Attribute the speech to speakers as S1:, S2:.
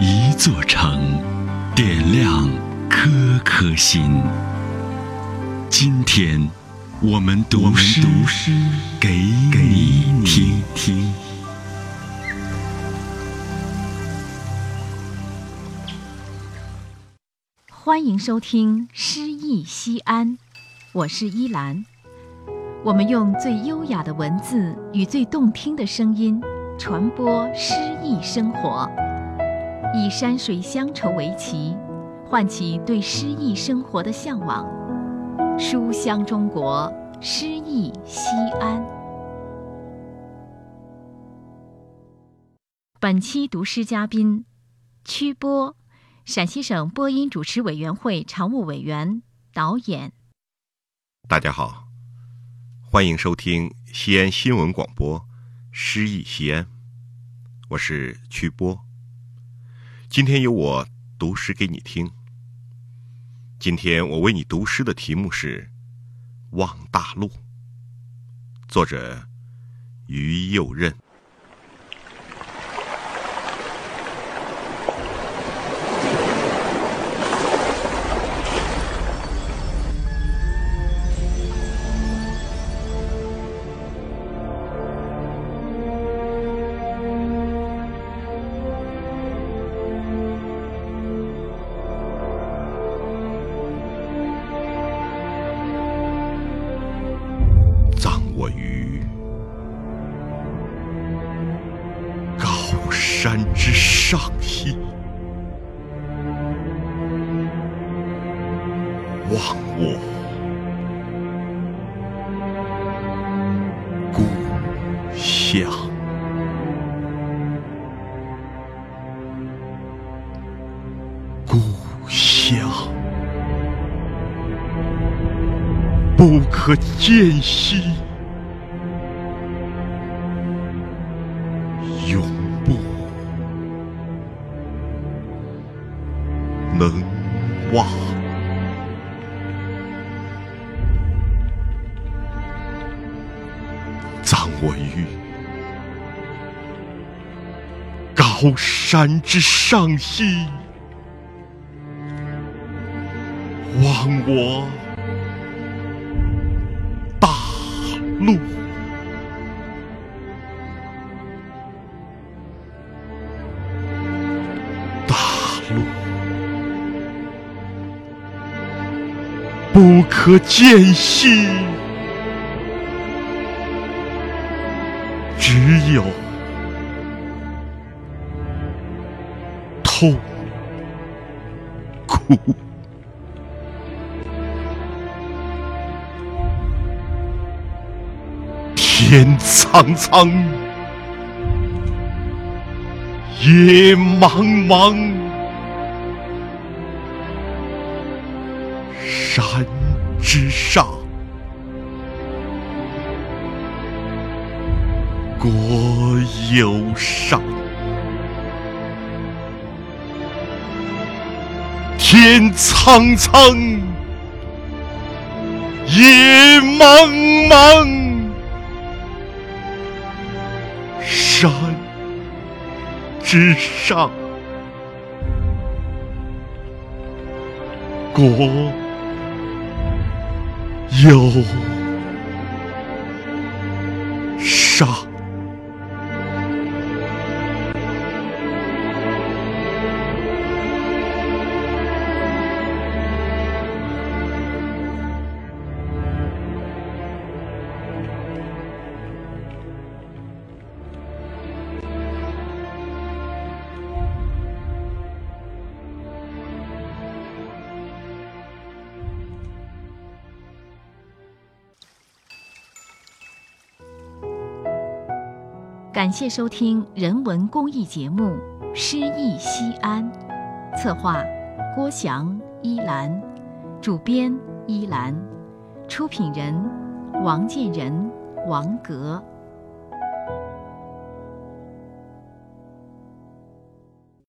S1: 一座城，点亮颗颗心。今天，我们读诗给你听听。
S2: 欢迎收听《诗意西安》，我是依兰。我们用最优雅的文字与最动听的声音，传播诗意生活，以山水乡愁为旗，唤起对诗意生活的向往。书香中国，诗意西安。本期读诗嘉宾：曲波，陕西省播音主持委员会常务委员、导演。
S3: 大家好。欢迎收听西安新闻广播《诗意西安》，我是曲波。今天由我读诗给你听。今天我为你读诗的题目是《望大陆》，作者于右任。山之上兮，望我故乡，故乡。不可见兮。永不。能忘，葬我于高山之上兮，望我大陆。可见兮，只有痛苦。天苍苍，野茫茫。山之上，国有上；天苍苍，野茫茫，山之上，国。忧伤
S2: 感谢收听人文公益节目《诗意西安》，策划郭翔、依兰，主编依兰，出品人王建仁、王格。